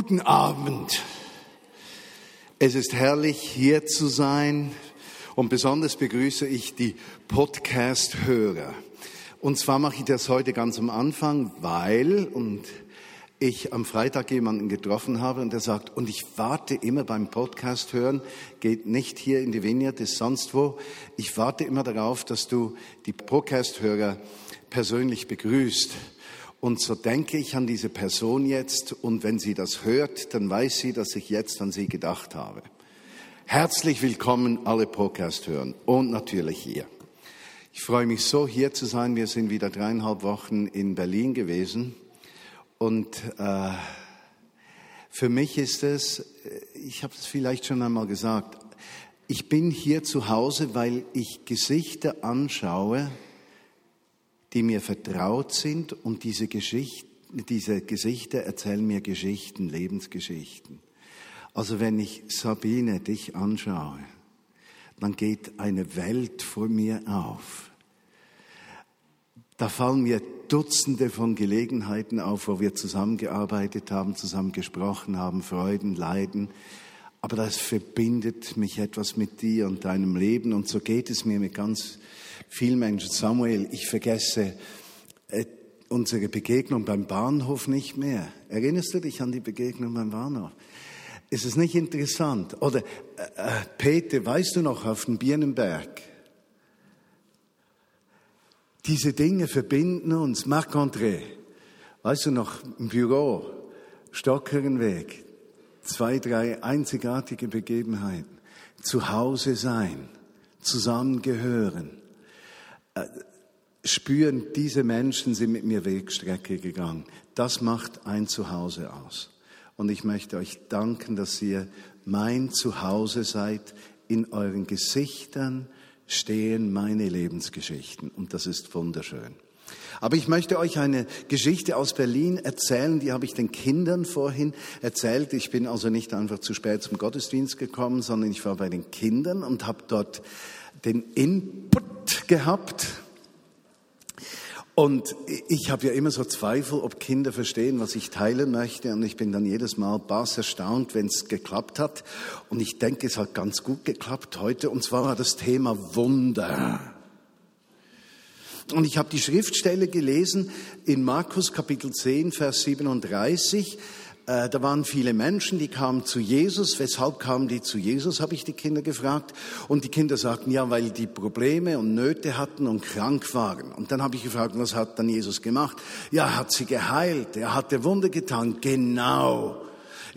Guten Abend. Es ist herrlich, hier zu sein und besonders begrüße ich die Podcast-Hörer. Und zwar mache ich das heute ganz am Anfang, weil und ich am Freitag jemanden getroffen habe und der sagt, und ich warte immer beim Podcast hören, geht nicht hier in die Vineyard, ist sonst wo. Ich warte immer darauf, dass du die Podcast-Hörer persönlich begrüßt. Und so denke ich an diese Person jetzt und wenn sie das hört, dann weiß sie, dass ich jetzt an sie gedacht habe. Herzlich willkommen alle Podcast hören und natürlich hier. Ich freue mich so, hier zu sein. Wir sind wieder dreieinhalb Wochen in Berlin gewesen und äh, für mich ist es, ich habe es vielleicht schon einmal gesagt, ich bin hier zu Hause, weil ich Gesichter anschaue, die mir vertraut sind und diese, Geschichten, diese Gesichter erzählen mir Geschichten, Lebensgeschichten. Also wenn ich Sabine dich anschaue, dann geht eine Welt vor mir auf. Da fallen mir Dutzende von Gelegenheiten auf, wo wir zusammengearbeitet haben, zusammen gesprochen haben, Freuden, Leiden. Aber das verbindet mich etwas mit dir und deinem Leben. Und so geht es mir mit ganz vielen Menschen. Samuel, ich vergesse äh, unsere Begegnung beim Bahnhof nicht mehr. Erinnerst du dich an die Begegnung beim Bahnhof? Ist es nicht interessant? Oder äh, äh Peter, weißt du noch auf dem Birnenberg? Diese Dinge verbinden uns. Marc-André, weißt du noch, im Büro, Stockerenweg, zwei, drei einzigartige Begebenheiten. Zu Hause sein, zusammengehören, äh, spüren, diese Menschen sind mit mir Wegstrecke gegangen. Das macht ein Zuhause aus. Und ich möchte euch danken, dass ihr mein Zuhause seid. In euren Gesichtern stehen meine Lebensgeschichten. Und das ist wunderschön. Aber ich möchte euch eine Geschichte aus Berlin erzählen, die habe ich den Kindern vorhin erzählt. Ich bin also nicht einfach zu spät zum Gottesdienst gekommen, sondern ich war bei den Kindern und habe dort den Input gehabt. Und ich habe ja immer so Zweifel, ob Kinder verstehen, was ich teilen möchte. Und ich bin dann jedes Mal bass erstaunt, wenn es geklappt hat. Und ich denke, es hat ganz gut geklappt heute. Und zwar war das Thema Wunder. Und ich habe die Schriftstelle gelesen in Markus Kapitel 10, Vers 37. Äh, da waren viele Menschen, die kamen zu Jesus. Weshalb kamen die zu Jesus, habe ich die Kinder gefragt. Und die Kinder sagten, ja, weil die Probleme und Nöte hatten und krank waren. Und dann habe ich gefragt, was hat dann Jesus gemacht? Ja, er hat sie geheilt, er hatte Wunder getan, genau.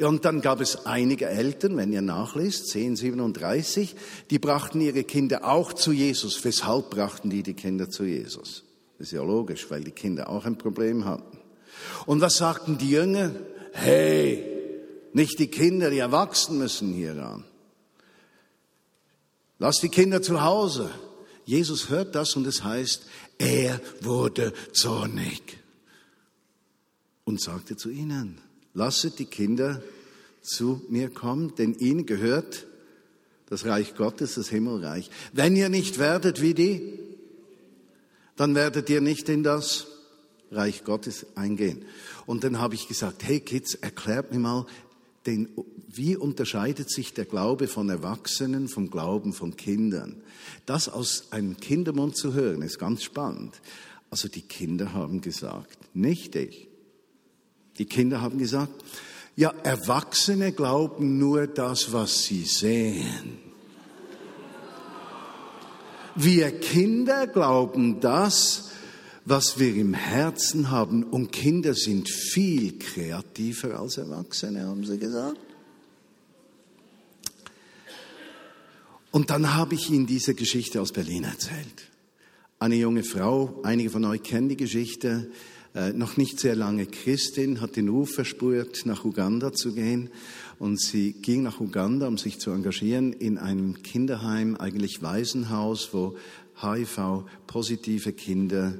Ja, und dann gab es einige Eltern, wenn ihr nachlest, 1037, die brachten ihre Kinder auch zu Jesus. Weshalb brachten die die Kinder zu Jesus? Das ist ja logisch, weil die Kinder auch ein Problem hatten. Und was sagten die Jünger? hey, nicht die Kinder, die Erwachsenen müssen hier ran. Lass die Kinder zu Hause. Jesus hört das und es heißt, er wurde zornig und sagte zu ihnen, lasset die Kinder zu mir kommen, denn ihnen gehört das Reich Gottes, das Himmelreich. Wenn ihr nicht werdet wie die, dann werdet ihr nicht in das Reich Gottes eingehen. Und dann habe ich gesagt, hey Kids, erklärt mir mal, den, wie unterscheidet sich der Glaube von Erwachsenen vom Glauben von Kindern? Das aus einem Kindermund zu hören, ist ganz spannend. Also die Kinder haben gesagt, nicht ich. Die Kinder haben gesagt, ja, Erwachsene glauben nur das, was sie sehen. Wir Kinder glauben das, was wir im Herzen haben. Und Kinder sind viel kreativer als Erwachsene, haben sie gesagt. Und dann habe ich Ihnen diese Geschichte aus Berlin erzählt. Eine junge Frau, einige von euch kennen die Geschichte, äh, noch nicht sehr lange Christin, hat den Ruf verspürt, nach Uganda zu gehen. Und sie ging nach Uganda, um sich zu engagieren, in einem Kinderheim, eigentlich Waisenhaus, wo HIV-positive Kinder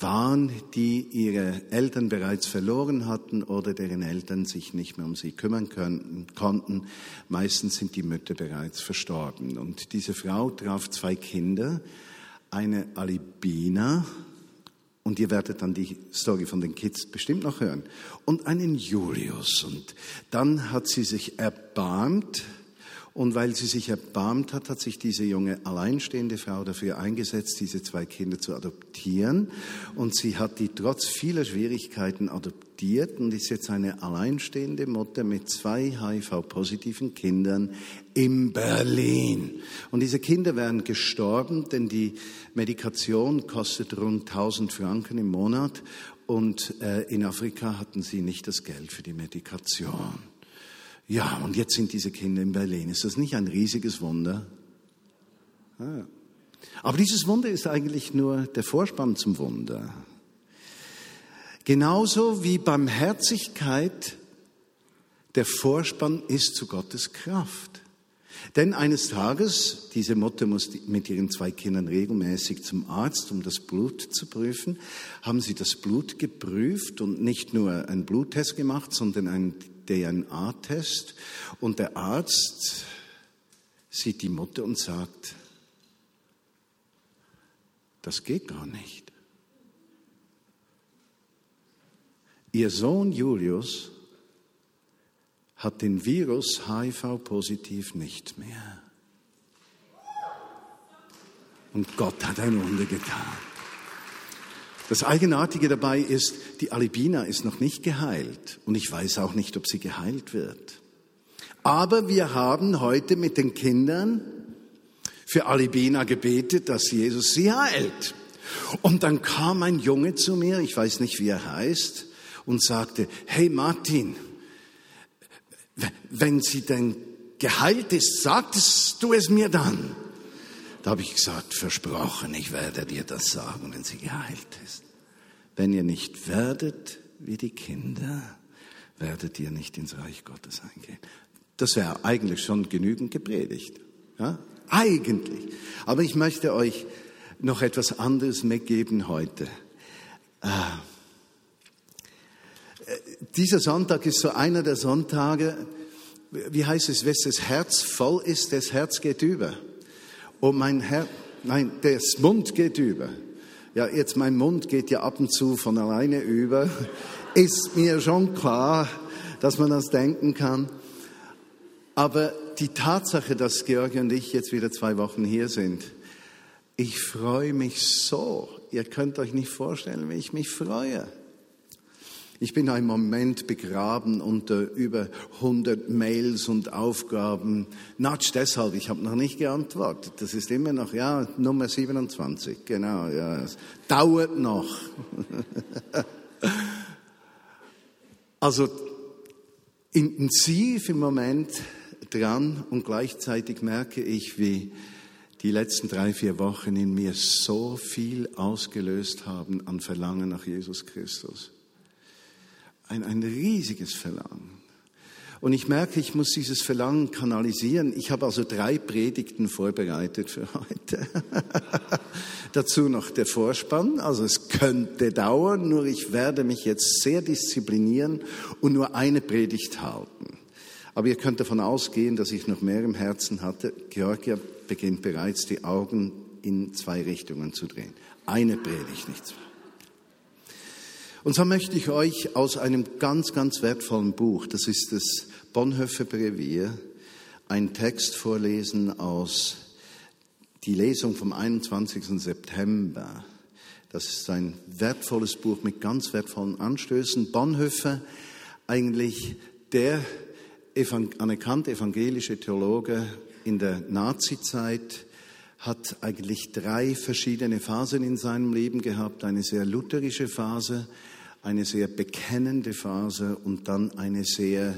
waren, die ihre Eltern bereits verloren hatten oder deren Eltern sich nicht mehr um sie kümmern können, konnten. Meistens sind die Mütter bereits verstorben. Und diese Frau traf zwei Kinder, eine Alibina Und ihr werdet dann die Story von den Kids bestimmt noch hören. Und einen Julius. Und dann hat sie sich erbarmt. Und weil sie sich erbarmt hat, hat sich diese junge alleinstehende Frau dafür eingesetzt, diese zwei Kinder zu adoptieren. Und sie hat die trotz vieler Schwierigkeiten adoptiert und ist jetzt eine alleinstehende Mutter mit zwei HIV-positiven Kindern in Berlin. Und diese Kinder wären gestorben, denn die Medikation kostet rund 1000 Franken im Monat. Und äh, in Afrika hatten sie nicht das Geld für die Medikation. Ja, und jetzt sind diese Kinder in Berlin. Ist das nicht ein riesiges Wunder? Ja. Aber dieses Wunder ist eigentlich nur der Vorspann zum Wunder. Genauso wie Barmherzigkeit der Vorspann ist zu Gottes Kraft. Denn eines Tages, diese Mutter muss mit ihren zwei Kindern regelmäßig zum Arzt, um das Blut zu prüfen, haben sie das Blut geprüft und nicht nur einen Bluttest gemacht, sondern einen DNA-Test und der Arzt sieht die Mutter und sagt, das geht gar nicht. Ihr Sohn Julius hat den Virus HIV-positiv nicht mehr. Und Gott hat ein Wunder getan. Das Eigenartige dabei ist, die Alibina ist noch nicht geheilt und ich weiß auch nicht, ob sie geheilt wird. Aber wir haben heute mit den Kindern für Alibina gebetet, dass Jesus sie heilt. Und dann kam ein Junge zu mir, ich weiß nicht, wie er heißt, und sagte, hey Martin, wenn sie denn geheilt ist, sagtest du es mir dann. Da habe ich gesagt, versprochen, ich werde dir das sagen, wenn sie geheilt ist. Wenn ihr nicht werdet wie die Kinder, werdet ihr nicht ins Reich Gottes eingehen. Das wäre eigentlich schon genügend gepredigt. Ja? Eigentlich. Aber ich möchte euch noch etwas anderes mitgeben heute. Äh, dieser Sonntag ist so einer der Sonntage, wie heißt es, wenn das Herz voll ist, das Herz geht über. Und mein Herz, nein, das Mund geht über. Ja, jetzt mein Mund geht ja ab und zu von alleine über. Ist mir schon klar, dass man das denken kann. Aber die Tatsache, dass Georgi und ich jetzt wieder zwei Wochen hier sind, ich freue mich so. Ihr könnt euch nicht vorstellen, wie ich mich freue. Ich bin im Moment begraben unter über 100 Mails und Aufgaben. Natsch deshalb, ich habe noch nicht geantwortet. Das ist immer noch, ja, Nummer 27, genau, ja. Es dauert noch. also intensiv im Moment dran und gleichzeitig merke ich, wie die letzten drei, vier Wochen in mir so viel ausgelöst haben an Verlangen nach Jesus Christus ein, ein riesiges Verlangen. Und ich merke, ich muss dieses Verlangen kanalisieren. Ich habe also drei Predigten vorbereitet für heute. Dazu noch der Vorspann. Also es könnte dauern, nur ich werde mich jetzt sehr disziplinieren und nur eine Predigt halten. Aber ihr könnt davon ausgehen, dass ich noch mehr im Herzen hatte. Georgia beginnt bereits die Augen in zwei Richtungen zu drehen. Eine Predigt, nicht zwei. Und so möchte ich euch aus einem ganz, ganz wertvollen Buch, das ist das Bonhoeffer Brevier, einen Text vorlesen aus die Lesung vom 21. September. Das ist ein wertvolles Buch mit ganz wertvollen Anstößen. Bonhoeffer, eigentlich der anerkannte evangelische Theologe in der Nazizeit, hat eigentlich drei verschiedene Phasen in seinem Leben gehabt. Eine sehr lutherische Phase, eine sehr bekennende Phase und dann eine sehr,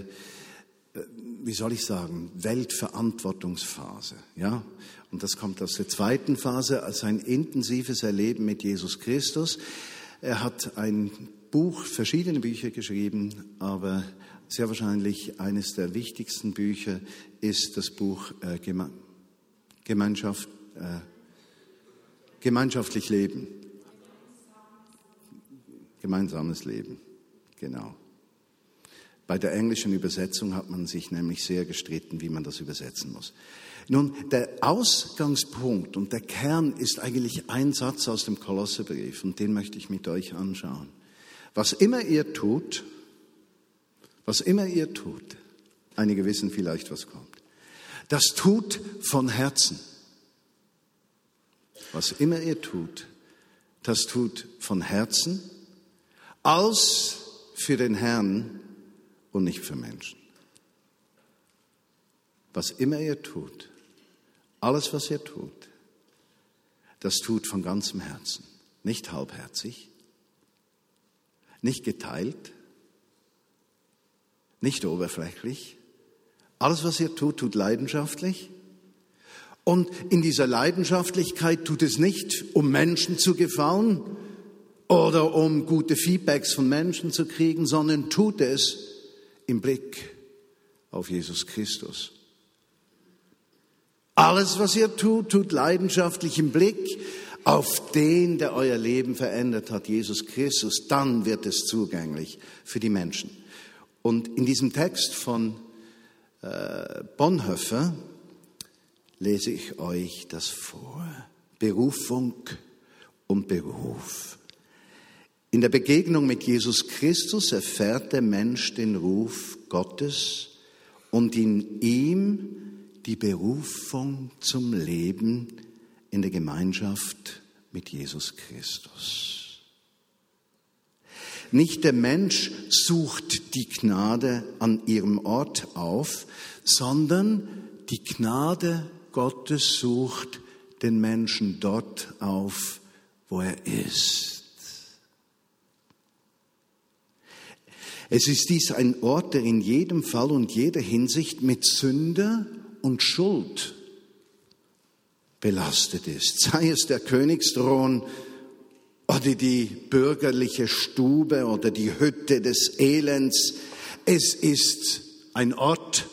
äh, wie soll ich sagen, Weltverantwortungsphase. Ja? Und das kommt aus der zweiten Phase als ein intensives Erleben mit Jesus Christus. Er hat ein Buch, verschiedene Bücher geschrieben, aber sehr wahrscheinlich eines der wichtigsten Bücher ist das Buch äh, Gemeinschaft, äh, Gemeinschaftlich Leben. Gemeinsames Leben, genau. Bei der englischen Übersetzung hat man sich nämlich sehr gestritten, wie man das übersetzen muss. Nun, der Ausgangspunkt und der Kern ist eigentlich ein Satz aus dem Kolosserbrief und den möchte ich mit euch anschauen. Was immer ihr tut, was immer ihr tut, einige wissen vielleicht, was kommt, das tut von Herzen. Was immer ihr tut, das tut von Herzen, als für den Herrn und nicht für Menschen. Was immer ihr tut, alles, was ihr tut, das tut von ganzem Herzen, nicht halbherzig, nicht geteilt, nicht oberflächlich. Alles, was ihr tut, tut leidenschaftlich. Und in dieser Leidenschaftlichkeit tut es nicht, um Menschen zu gefallen oder um gute Feedbacks von Menschen zu kriegen, sondern tut es im Blick auf Jesus Christus. Alles, was ihr tut, tut leidenschaftlich im Blick auf den, der euer Leben verändert hat, Jesus Christus. Dann wird es zugänglich für die Menschen. Und in diesem Text von äh, Bonhoeffer lese ich euch das vor. Berufung und Beruf. In der Begegnung mit Jesus Christus erfährt der Mensch den Ruf Gottes und in ihm die Berufung zum Leben in der Gemeinschaft mit Jesus Christus. Nicht der Mensch sucht die Gnade an ihrem Ort auf, sondern die Gnade Gottes sucht den Menschen dort auf, wo er ist. Es ist dies ein Ort, der in jedem Fall und jeder Hinsicht mit Sünde und Schuld belastet ist, sei es der Königsthron oder die bürgerliche Stube oder die Hütte des Elends. Es ist ein Ort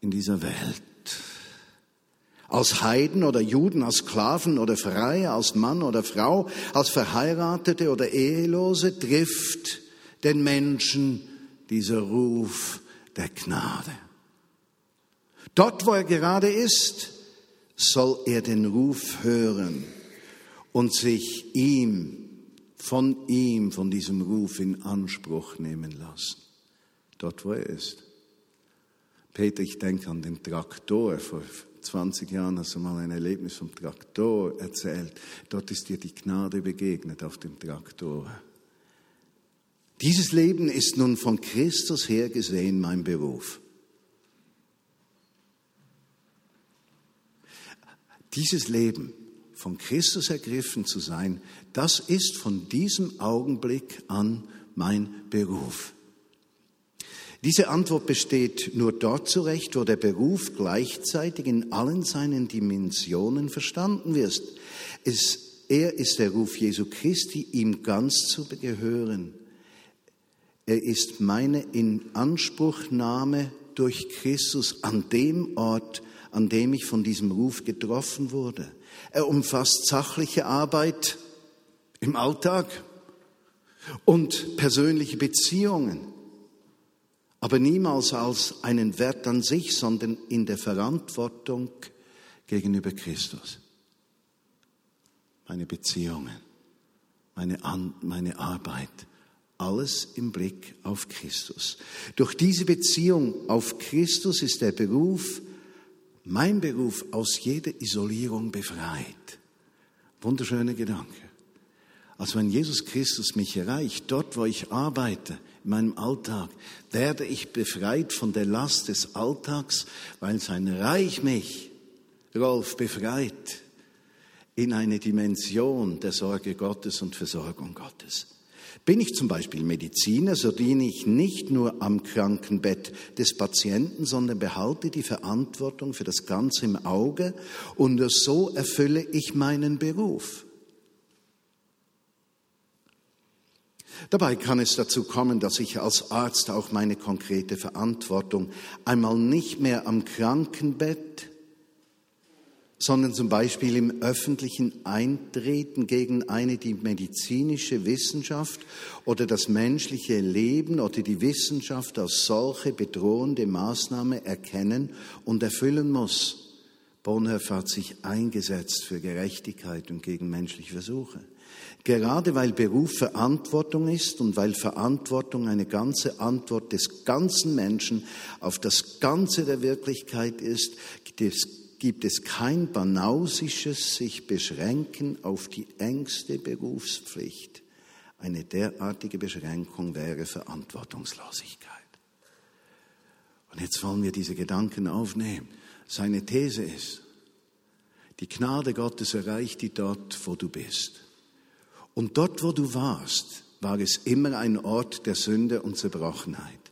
in dieser Welt. Als Heiden oder Juden, als Sklaven oder Freie, als Mann oder Frau, als Verheiratete oder Ehelose trifft den Menschen dieser Ruf der Gnade. Dort, wo er gerade ist, soll er den Ruf hören und sich ihm, von ihm, von diesem Ruf in Anspruch nehmen lassen. Dort, wo er ist. Peter, ich denke an den Traktor. Vor 20 Jahren hast du mal ein Erlebnis vom Traktor erzählt. Dort ist dir die Gnade begegnet auf dem Traktor. Dieses Leben ist nun von Christus her gesehen mein Beruf. Dieses Leben, von Christus ergriffen zu sein, das ist von diesem Augenblick an mein Beruf. Diese Antwort besteht nur dort zurecht, wo der Beruf gleichzeitig in allen seinen Dimensionen verstanden wird. Es, er ist der Ruf Jesu Christi, ihm ganz zu gehören. Er ist meine Inanspruchnahme durch Christus an dem Ort, an dem ich von diesem Ruf getroffen wurde. Er umfasst sachliche Arbeit im Alltag und persönliche Beziehungen, aber niemals als einen Wert an sich, sondern in der Verantwortung gegenüber Christus. Meine Beziehungen, meine, An meine Arbeit, alles im Blick auf Christus. Durch diese Beziehung auf Christus ist der Beruf mein Beruf aus jeder Isolierung befreit. Wunderschöner Gedanke. Also wenn Jesus Christus mich erreicht, dort wo ich arbeite, in meinem Alltag, werde ich befreit von der Last des Alltags, weil sein Reich mich, Rolf, befreit in eine Dimension der Sorge Gottes und Versorgung Gottes. Bin ich zum Beispiel Mediziner, so diene ich nicht nur am Krankenbett des Patienten, sondern behalte die Verantwortung für das Ganze im Auge und so erfülle ich meinen Beruf. Dabei kann es dazu kommen, dass ich als Arzt auch meine konkrete Verantwortung einmal nicht mehr am Krankenbett, sondern zum Beispiel im öffentlichen Eintreten gegen eine die medizinische Wissenschaft oder das menschliche Leben oder die Wissenschaft als solche bedrohende Maßnahme erkennen und erfüllen muss. Bonhoeffer hat sich eingesetzt für Gerechtigkeit und gegen menschliche Versuche. Gerade weil Beruf Verantwortung ist und weil Verantwortung eine ganze Antwort des ganzen Menschen auf das Ganze der Wirklichkeit ist, gibt es kein banausisches sich beschränken auf die engste Berufspflicht. Eine derartige Beschränkung wäre Verantwortungslosigkeit. Und jetzt wollen wir diese Gedanken aufnehmen. Seine These ist, die Gnade Gottes erreicht dich dort, wo du bist. Und dort, wo du warst, war es immer ein Ort der Sünde und Zerbrochenheit.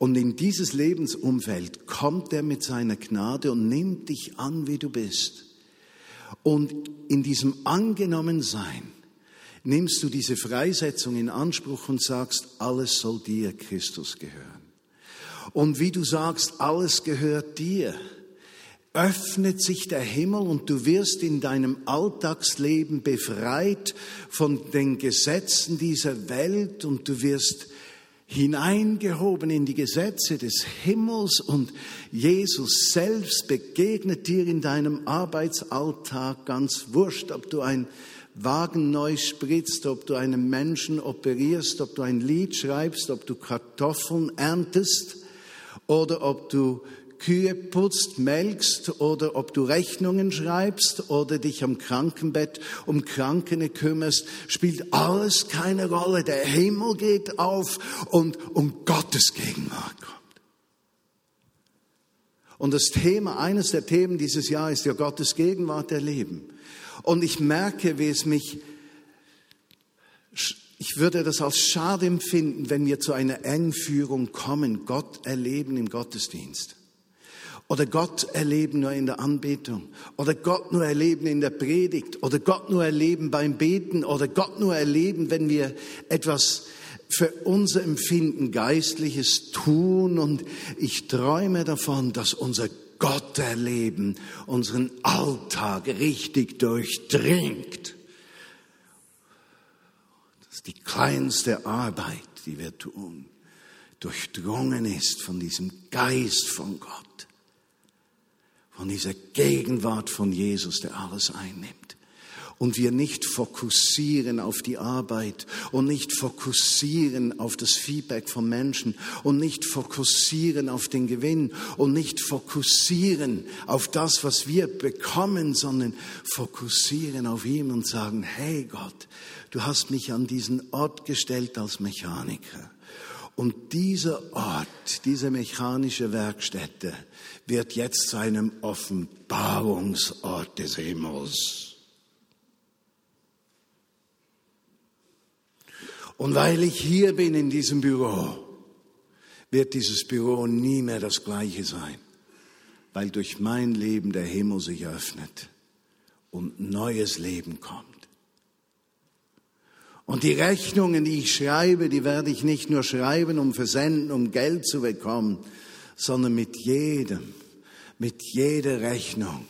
Und in dieses Lebensumfeld kommt er mit seiner Gnade und nimmt dich an, wie du bist. Und in diesem Angenommensein nimmst du diese Freisetzung in Anspruch und sagst, alles soll dir, Christus, gehören. Und wie du sagst, alles gehört dir, öffnet sich der Himmel und du wirst in deinem Alltagsleben befreit von den Gesetzen dieser Welt und du wirst hineingehoben in die Gesetze des Himmels und Jesus selbst begegnet dir in deinem Arbeitsalltag. Ganz wurscht, ob du ein Wagen neu spritzt, ob du einen Menschen operierst, ob du ein Lied schreibst, ob du Kartoffeln erntest oder ob du Kühe putzt, melkst oder ob du Rechnungen schreibst oder dich am Krankenbett um Krankene kümmerst, spielt alles keine Rolle. Der Himmel geht auf und um Gottes Gegenwart kommt. Und das Thema, eines der Themen dieses Jahr ist ja Gottes Gegenwart erleben. Und ich merke, wie es mich, ich würde das als schade empfinden, wenn wir zu einer Engführung kommen, Gott erleben im Gottesdienst. Oder Gott erleben nur in der Anbetung. Oder Gott nur erleben in der Predigt. Oder Gott nur erleben beim Beten. Oder Gott nur erleben, wenn wir etwas für unser Empfinden Geistliches tun. Und ich träume davon, dass unser Gott erleben unseren Alltag richtig durchdringt. Dass die kleinste Arbeit, die wir tun, durchdrungen ist von diesem Geist von Gott von dieser Gegenwart von Jesus, der alles einnimmt. Und wir nicht fokussieren auf die Arbeit und nicht fokussieren auf das Feedback von Menschen und nicht fokussieren auf den Gewinn und nicht fokussieren auf das, was wir bekommen, sondern fokussieren auf ihm und sagen, hey Gott, du hast mich an diesen Ort gestellt als Mechaniker. Und dieser Ort, diese mechanische Werkstätte wird jetzt zu einem Offenbarungsort des Himmels. Und weil ich hier bin in diesem Büro, wird dieses Büro nie mehr das gleiche sein, weil durch mein Leben der Himmel sich öffnet und neues Leben kommt. Und die Rechnungen, die ich schreibe, die werde ich nicht nur schreiben, um versenden, um Geld zu bekommen, sondern mit jedem, mit jeder Rechnung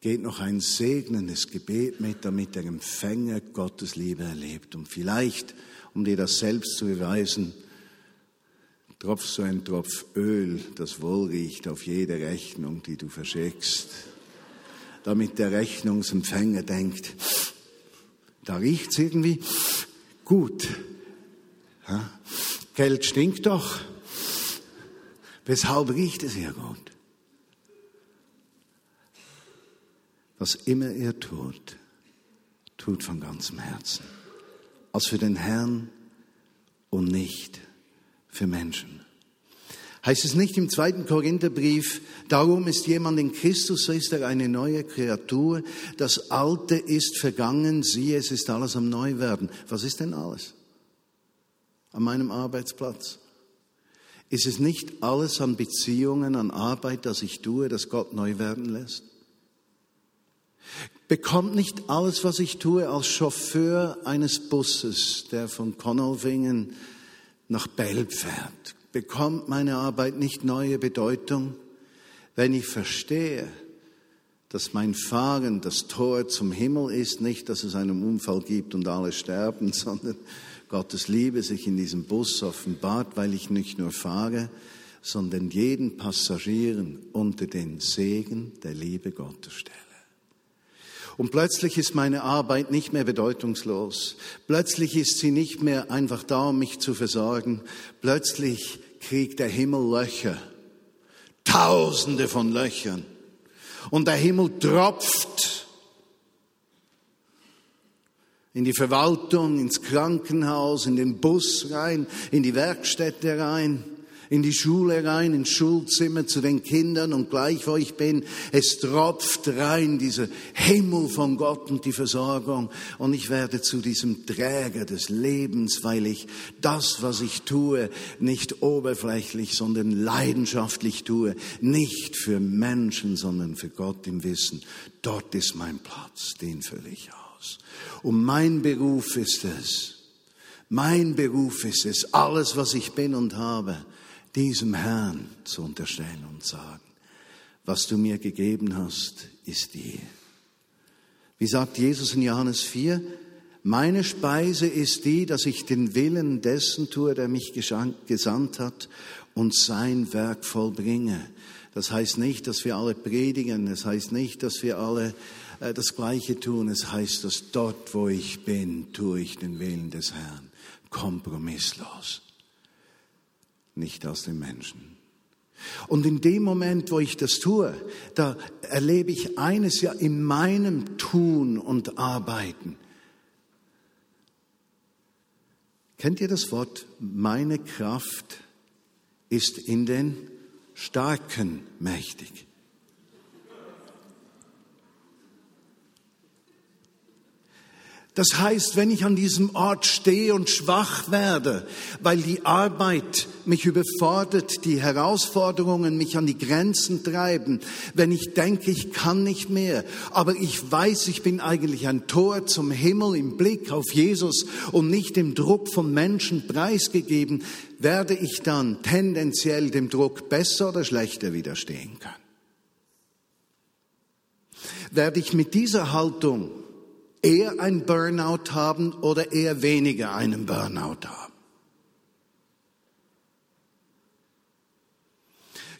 geht noch ein segnendes Gebet mit, damit der Empfänger Gottes Liebe erlebt. Und vielleicht, um dir das selbst zu beweisen, tropfst du ein Tropf Öl, das wohl riecht, auf jede Rechnung, die du verschickst, damit der Rechnungsempfänger denkt, da riecht's irgendwie gut. Ja? Geld stinkt doch. Weshalb riecht es hier gut? Was immer er tut, tut von ganzem Herzen. Als für den Herrn und nicht für Menschen. Heißt es nicht im zweiten Korintherbrief, darum ist jemand in Christus, so ist er eine neue Kreatur, das Alte ist vergangen, siehe, es ist alles am Neuwerden. Was ist denn alles? An meinem Arbeitsplatz. Ist es nicht alles an Beziehungen, an Arbeit, das ich tue, das Gott neu werden lässt? Bekommt nicht alles, was ich tue, als Chauffeur eines Busses, der von Konolfingen nach Belb fährt, bekommt meine Arbeit nicht neue Bedeutung, wenn ich verstehe, dass mein Fahren das Tor zum Himmel ist, nicht, dass es einen Unfall gibt und alle sterben, sondern Gottes Liebe sich in diesem Bus offenbart, weil ich nicht nur fahre, sondern jeden Passagieren unter den Segen der Liebe Gottes stelle. Und plötzlich ist meine Arbeit nicht mehr bedeutungslos. Plötzlich ist sie nicht mehr einfach da, um mich zu versorgen. Plötzlich kriegt der Himmel Löcher. Tausende von Löchern. Und der Himmel tropft in die Verwaltung, ins Krankenhaus, in den Bus rein, in die Werkstätte rein in die Schule rein, ins Schulzimmer zu den Kindern und gleich wo ich bin, es tropft rein dieser Himmel von Gott und die Versorgung und ich werde zu diesem Träger des Lebens, weil ich das, was ich tue, nicht oberflächlich, sondern leidenschaftlich tue, nicht für Menschen, sondern für Gott im Wissen. Dort ist mein Platz, den fülle ich aus. Und mein Beruf ist es, mein Beruf ist es, alles, was ich bin und habe, diesem Herrn zu unterstellen und sagen, was du mir gegeben hast, ist dir. Wie sagt Jesus in Johannes 4? Meine Speise ist die, dass ich den Willen dessen tue, der mich gesandt hat und sein Werk vollbringe. Das heißt nicht, dass wir alle predigen, das heißt nicht, dass wir alle äh, das Gleiche tun, es heißt, dass dort, wo ich bin, tue ich den Willen des Herrn, kompromisslos nicht aus dem Menschen. Und in dem Moment, wo ich das tue, da erlebe ich eines ja in meinem Tun und Arbeiten. Kennt ihr das Wort? Meine Kraft ist in den Starken mächtig. Das heißt, wenn ich an diesem Ort stehe und schwach werde, weil die Arbeit mich überfordert, die Herausforderungen mich an die Grenzen treiben, wenn ich denke, ich kann nicht mehr, aber ich weiß, ich bin eigentlich ein Tor zum Himmel im Blick auf Jesus und nicht dem Druck von Menschen preisgegeben, werde ich dann tendenziell dem Druck besser oder schlechter widerstehen können. Werde ich mit dieser Haltung eher ein Burnout haben oder eher weniger einen Burnout haben?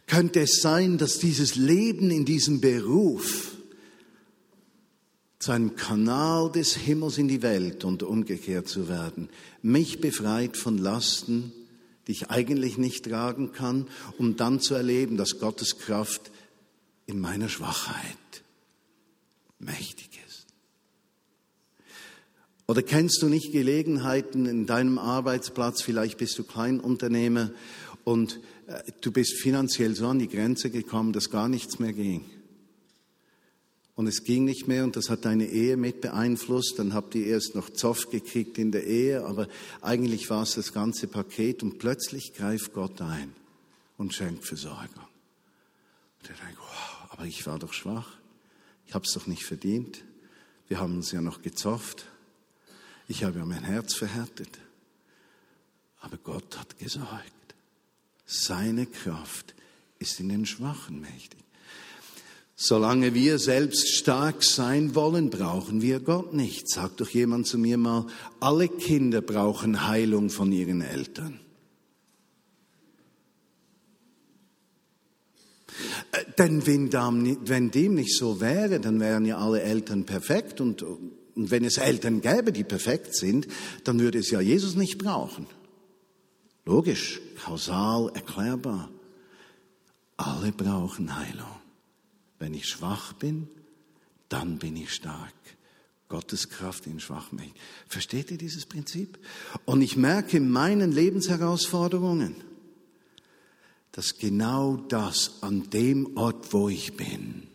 Könnte es sein, dass dieses Leben in diesem Beruf zu einem Kanal des Himmels in die Welt und umgekehrt zu werden, mich befreit von Lasten, die ich eigentlich nicht tragen kann, um dann zu erleben, dass Gottes Kraft in meiner Schwachheit mächtig oder kennst du nicht Gelegenheiten in deinem Arbeitsplatz, vielleicht bist du Kleinunternehmer und äh, du bist finanziell so an die Grenze gekommen, dass gar nichts mehr ging. Und es ging nicht mehr und das hat deine Ehe mit beeinflusst. Dann habt ihr erst noch Zoff gekriegt in der Ehe, aber eigentlich war es das ganze Paket und plötzlich greift Gott ein und schenkt Versorgung. Und er denkt, wow, aber ich war doch schwach. Ich habe es doch nicht verdient. Wir haben uns ja noch gezofft. Ich habe ja mein Herz verhärtet. Aber Gott hat gesagt, seine Kraft ist in den Schwachen mächtig. Solange wir selbst stark sein wollen, brauchen wir Gott nicht. Sagt doch jemand zu mir mal, alle Kinder brauchen Heilung von ihren Eltern. Äh, denn wenn dem nicht so wäre, dann wären ja alle Eltern perfekt und und wenn es Eltern gäbe, die perfekt sind, dann würde es ja Jesus nicht brauchen. Logisch, kausal, erklärbar. Alle brauchen Heilung. Wenn ich schwach bin, dann bin ich stark. Gottes Kraft in Schwachmächten. Versteht ihr dieses Prinzip? Und ich merke in meinen Lebensherausforderungen, dass genau das an dem Ort, wo ich bin,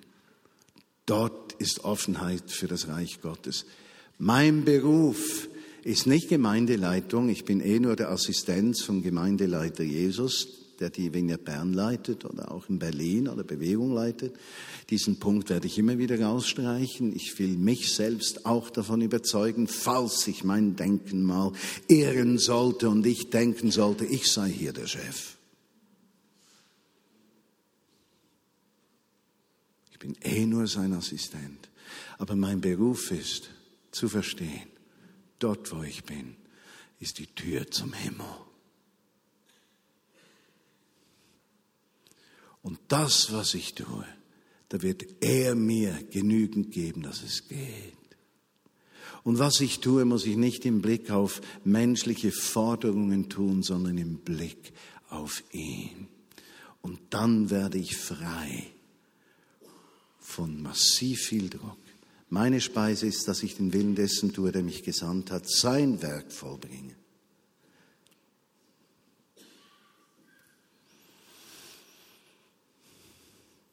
Dort ist Offenheit für das Reich Gottes. Mein Beruf ist nicht Gemeindeleitung. Ich bin eh nur der Assistenz vom Gemeindeleiter Jesus, der die Vignette Bern leitet oder auch in Berlin oder Bewegung leitet. Diesen Punkt werde ich immer wieder rausstreichen. Ich will mich selbst auch davon überzeugen, falls ich mein Denken mal ehren sollte und ich denken sollte, ich sei hier der Chef. Ich bin eh nur sein Assistent. Aber mein Beruf ist zu verstehen, dort wo ich bin, ist die Tür zum Himmel. Und das, was ich tue, da wird er mir genügend geben, dass es geht. Und was ich tue, muss ich nicht im Blick auf menschliche Forderungen tun, sondern im Blick auf ihn. Und dann werde ich frei von massiv viel Druck. Meine Speise ist, dass ich den Willen dessen tue, der mich gesandt hat, sein Werk vollbringe.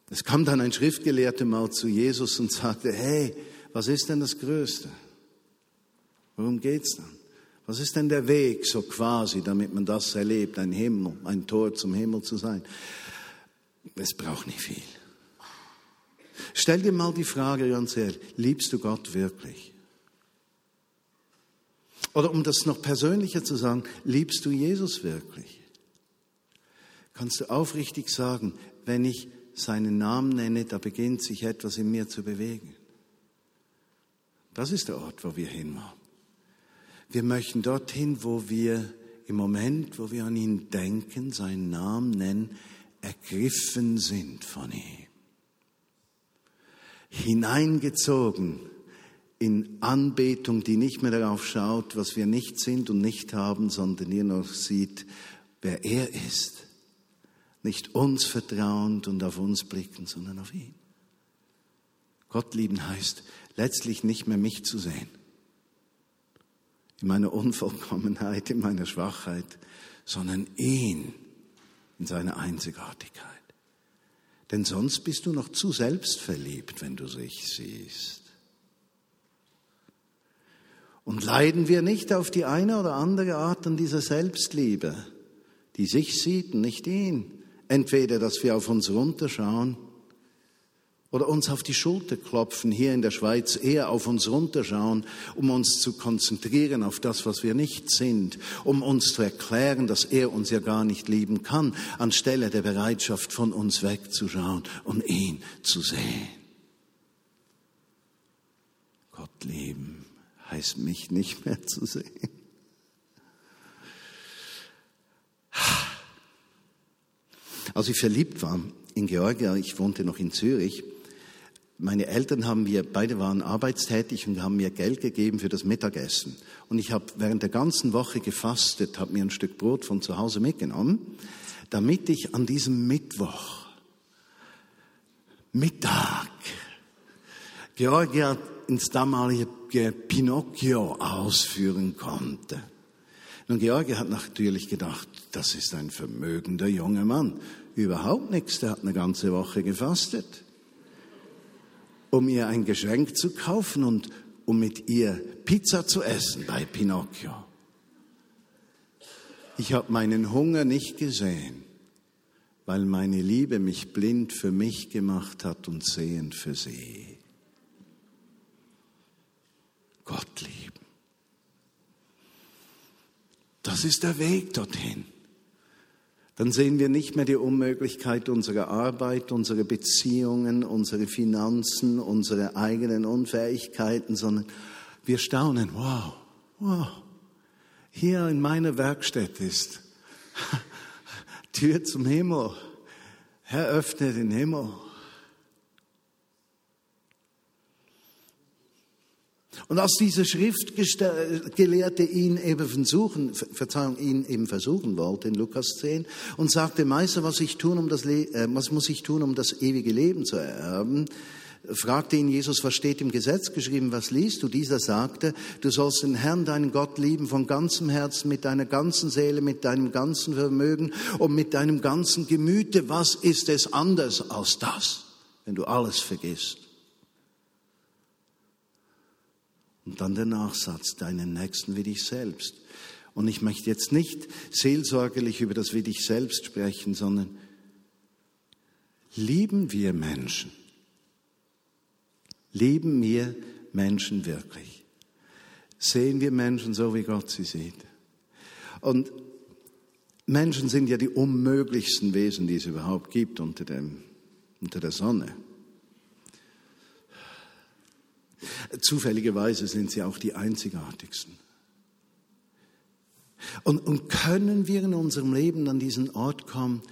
Es kam dann ein Schriftgelehrter mal zu Jesus und sagte, hey, was ist denn das Größte? Worum geht's dann? Was ist denn der Weg so quasi, damit man das erlebt, ein Himmel, ein Tor zum Himmel zu sein? Es braucht nicht viel. Stell dir mal die Frage ganz ehrlich, liebst du Gott wirklich? Oder um das noch persönlicher zu sagen, liebst du Jesus wirklich? Kannst du aufrichtig sagen, wenn ich seinen Namen nenne, da beginnt sich etwas in mir zu bewegen. Das ist der Ort, wo wir hinwollen. Wir möchten dorthin, wo wir im Moment, wo wir an ihn denken, seinen Namen nennen, ergriffen sind von ihm. Hineingezogen in Anbetung, die nicht mehr darauf schaut, was wir nicht sind und nicht haben, sondern ihr noch sieht, wer er ist. Nicht uns vertrauend und auf uns blicken, sondern auf ihn. Gott lieben heißt letztlich nicht mehr mich zu sehen in meiner Unvollkommenheit, in meiner Schwachheit, sondern ihn in seiner Einzigartigkeit. Denn sonst bist du noch zu selbstverliebt, wenn du sich siehst. Und leiden wir nicht auf die eine oder andere Art an dieser Selbstliebe, die sich sieht und nicht ihn. Entweder, dass wir auf uns runterschauen oder uns auf die Schulter klopfen, hier in der Schweiz eher auf uns runterschauen, um uns zu konzentrieren auf das, was wir nicht sind, um uns zu erklären, dass er uns ja gar nicht lieben kann, anstelle der Bereitschaft von uns wegzuschauen und ihn zu sehen. Gott lieben heißt mich nicht mehr zu sehen. Als ich verliebt war in Georgia, ich wohnte noch in Zürich, meine Eltern haben mir, beide waren arbeitstätig und haben mir Geld gegeben für das Mittagessen. Und ich habe während der ganzen Woche gefastet, habe mir ein Stück Brot von zu Hause mitgenommen, damit ich an diesem Mittwoch, Mittag, Georgia ins damalige Pinocchio ausführen konnte. Nun, Georgia hat natürlich gedacht, das ist ein vermögender junger Mann. Überhaupt nichts, der hat eine ganze Woche gefastet um ihr ein Geschenk zu kaufen und um mit ihr Pizza zu essen bei Pinocchio. Ich habe meinen Hunger nicht gesehen, weil meine Liebe mich blind für mich gemacht hat und sehend für sie. Gott lieben. Das ist der Weg dorthin dann sehen wir nicht mehr die Unmöglichkeit unserer Arbeit, unserer Beziehungen, unsere Finanzen, unsere eigenen Unfähigkeiten, sondern wir staunen, wow, wow, hier in meiner Werkstatt ist Tür zum Himmel. Herr, öffne den Himmel. Und als dieser Schriftgelehrte ihn eben versuchen, Verzeihung, ihn eben versuchen wollte in Lukas 10 und sagte, Meister, was, ich tun, um das, äh, was muss ich tun, um das ewige Leben zu ererben? fragte ihn Jesus, was steht im Gesetz geschrieben, was liest du? Dieser sagte, du sollst den Herrn, deinen Gott lieben von ganzem Herzen, mit deiner ganzen Seele, mit deinem ganzen Vermögen und mit deinem ganzen Gemüte. Was ist es anders als das, wenn du alles vergisst? Und dann der Nachsatz, deinen Nächsten wie dich selbst. Und ich möchte jetzt nicht seelsorgerlich über das wie dich selbst sprechen, sondern lieben wir Menschen? Lieben wir Menschen wirklich? Sehen wir Menschen so, wie Gott sie sieht? Und Menschen sind ja die unmöglichsten Wesen, die es überhaupt gibt unter, dem, unter der Sonne. Zufälligerweise sind sie auch die einzigartigsten. Und, und können wir in unserem Leben an diesen Ort kommen,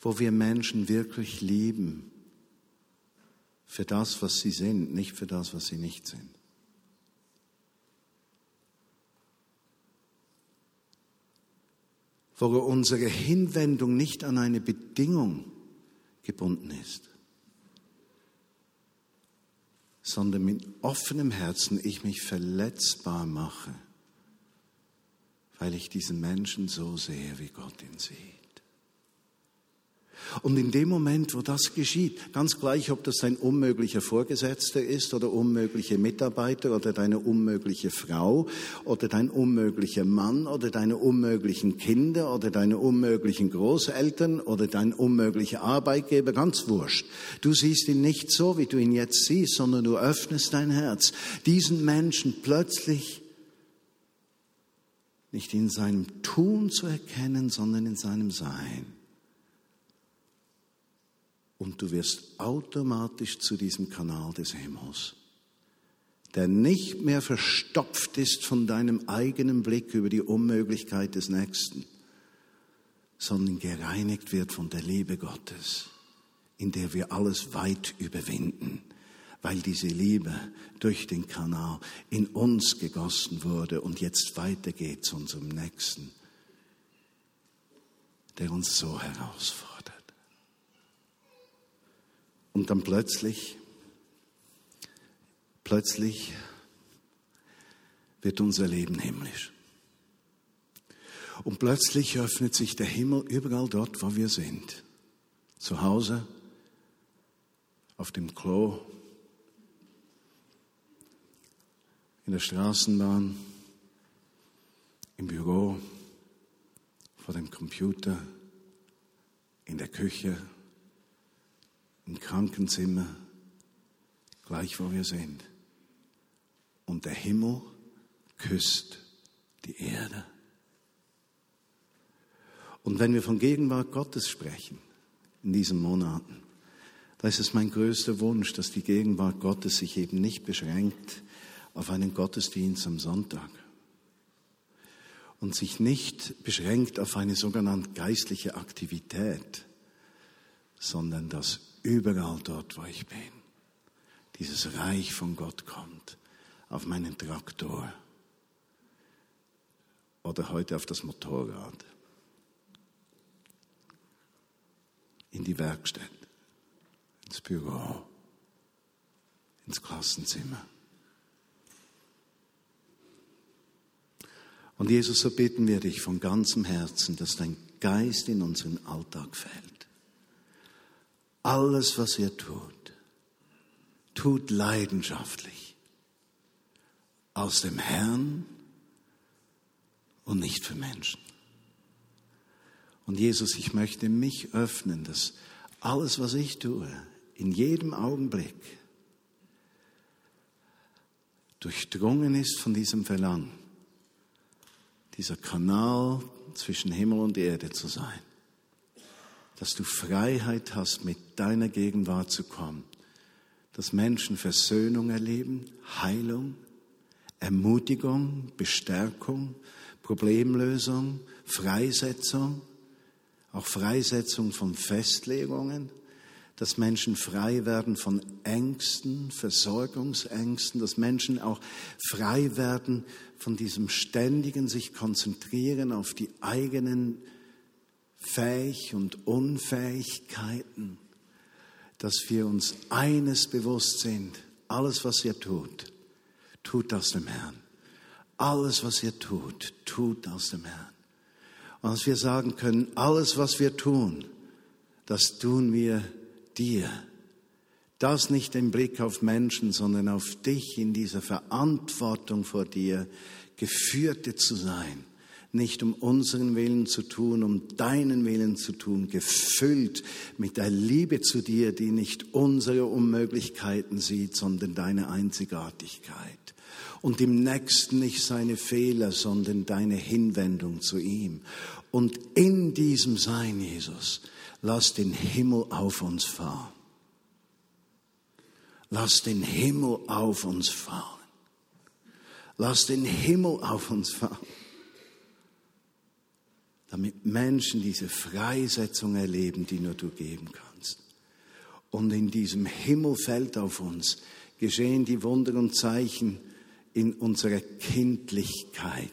wo wir Menschen wirklich lieben, für das, was sie sind, nicht für das, was sie nicht sind. Wo unsere Hinwendung nicht an eine Bedingung gebunden ist, sondern mit offenem Herzen ich mich verletzbar mache, weil ich diesen Menschen so sehe, wie Gott ihn sieht. Und in dem Moment, wo das geschieht, ganz gleich, ob das ein unmöglicher Vorgesetzter ist oder unmögliche Mitarbeiter oder deine unmögliche Frau oder dein unmöglicher Mann oder deine unmöglichen Kinder oder deine unmöglichen Großeltern oder dein unmöglicher Arbeitgeber, ganz wurscht. Du siehst ihn nicht so, wie du ihn jetzt siehst, sondern du öffnest dein Herz, diesen Menschen plötzlich nicht in seinem Tun zu erkennen, sondern in seinem Sein und du wirst automatisch zu diesem Kanal des Himmels, der nicht mehr verstopft ist von deinem eigenen Blick über die Unmöglichkeit des Nächsten, sondern gereinigt wird von der Liebe Gottes, in der wir alles weit überwinden, weil diese Liebe durch den Kanal in uns gegossen wurde und jetzt weitergeht zu unserem Nächsten, der uns so herausfordert. Und dann plötzlich, plötzlich wird unser Leben himmlisch. Und plötzlich öffnet sich der Himmel überall dort, wo wir sind. Zu Hause, auf dem Klo, in der Straßenbahn, im Büro, vor dem Computer, in der Küche, im Krankenzimmer, gleich wo wir sind. Und der Himmel küsst die Erde. Und wenn wir von Gegenwart Gottes sprechen, in diesen Monaten, da ist es mein größter Wunsch, dass die Gegenwart Gottes sich eben nicht beschränkt auf einen Gottesdienst am Sonntag und sich nicht beschränkt auf eine sogenannte geistliche Aktivität, sondern dass überall dort, wo ich bin, dieses Reich von Gott kommt, auf meinen Traktor oder heute auf das Motorrad, in die Werkstatt, ins Büro, ins Klassenzimmer. Und Jesus, so bitten wir dich von ganzem Herzen, dass dein Geist in unseren Alltag fällt alles, was ihr tut, tut leidenschaftlich aus dem Herrn und nicht für Menschen. Und Jesus, ich möchte mich öffnen, dass alles, was ich tue, in jedem Augenblick durchdrungen ist von diesem Verlangen, dieser Kanal zwischen Himmel und Erde zu sein dass du Freiheit hast, mit deiner Gegenwart zu kommen, dass Menschen Versöhnung erleben, Heilung, Ermutigung, Bestärkung, Problemlösung, Freisetzung, auch Freisetzung von Festlegungen, dass Menschen frei werden von Ängsten, Versorgungsängsten, dass Menschen auch frei werden von diesem ständigen sich konzentrieren auf die eigenen Fähig und Unfähigkeiten, dass wir uns eines bewusst sind. Alles, was ihr tut, tut aus dem Herrn. Alles, was ihr tut, tut aus dem Herrn. Und dass wir sagen können, alles, was wir tun, das tun wir dir. Das nicht im Blick auf Menschen, sondern auf dich in dieser Verantwortung vor dir, Geführte zu sein nicht um unseren Willen zu tun, um deinen Willen zu tun, gefüllt mit der Liebe zu dir, die nicht unsere Unmöglichkeiten sieht, sondern deine Einzigartigkeit. Und im Nächsten nicht seine Fehler, sondern deine Hinwendung zu ihm. Und in diesem Sein, Jesus, lass den Himmel auf uns fahren. Lass den Himmel auf uns fallen. Lass den Himmel auf uns fallen. Damit Menschen diese Freisetzung erleben, die nur du geben kannst. Und in diesem Himmel fällt auf uns, geschehen die Wunder und Zeichen in unserer Kindlichkeit,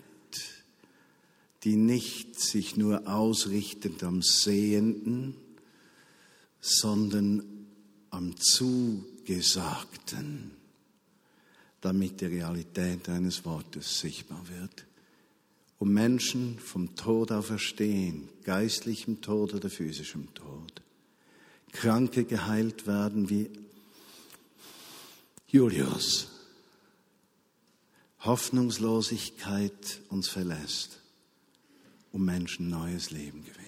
die nicht sich nur ausrichtet am Sehenden, sondern am Zugesagten, damit die Realität deines Wortes sichtbar wird. Und Menschen vom Tod auferstehen, geistlichem Tod oder physischem Tod. Kranke geheilt werden wie Julius. Hoffnungslosigkeit uns verlässt und Menschen neues Leben gewähren.